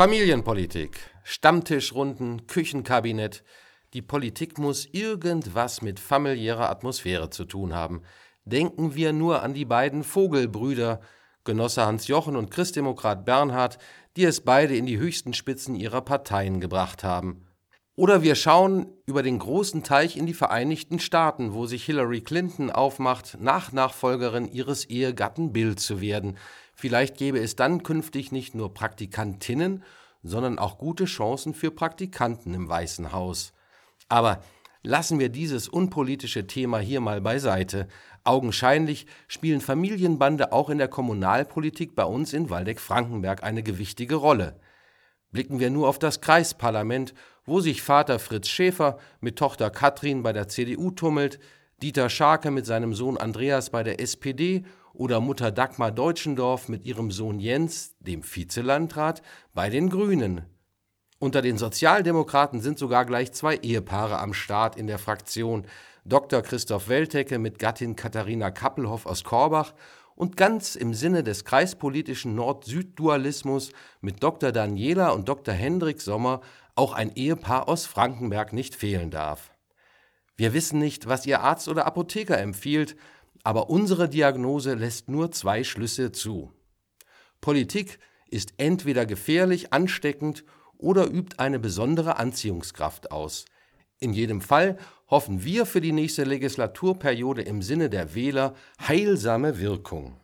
Familienpolitik, Stammtischrunden, Küchenkabinett. Die Politik muss irgendwas mit familiärer Atmosphäre zu tun haben. Denken wir nur an die beiden Vogelbrüder, Genosse Hans-Jochen und Christdemokrat Bernhard, die es beide in die höchsten Spitzen ihrer Parteien gebracht haben. Oder wir schauen über den großen Teich in die Vereinigten Staaten, wo sich Hillary Clinton aufmacht, Nachnachfolgerin ihres Ehegatten Bill zu werden. Vielleicht gäbe es dann künftig nicht nur Praktikantinnen, sondern auch gute Chancen für Praktikanten im Weißen Haus. Aber lassen wir dieses unpolitische Thema hier mal beiseite. Augenscheinlich spielen Familienbande auch in der Kommunalpolitik bei uns in Waldeck-Frankenberg eine gewichtige Rolle. Blicken wir nur auf das Kreisparlament, wo sich Vater Fritz Schäfer mit Tochter Katrin bei der CDU tummelt, Dieter Scharke mit seinem Sohn Andreas bei der SPD oder Mutter Dagmar Deutschendorf mit ihrem Sohn Jens, dem Vizelandrat, bei den Grünen. Unter den Sozialdemokraten sind sogar gleich zwei Ehepaare am Start in der Fraktion. Dr. Christoph Weltecke mit Gattin Katharina Kappelhoff aus Korbach und ganz im Sinne des kreispolitischen Nord-Süd-Dualismus mit Dr. Daniela und Dr. Hendrik Sommer auch ein Ehepaar aus Frankenberg nicht fehlen darf. Wir wissen nicht, was Ihr Arzt oder Apotheker empfiehlt, aber unsere Diagnose lässt nur zwei Schlüsse zu. Politik ist entweder gefährlich, ansteckend oder übt eine besondere Anziehungskraft aus. In jedem Fall hoffen wir für die nächste Legislaturperiode im Sinne der Wähler heilsame Wirkung.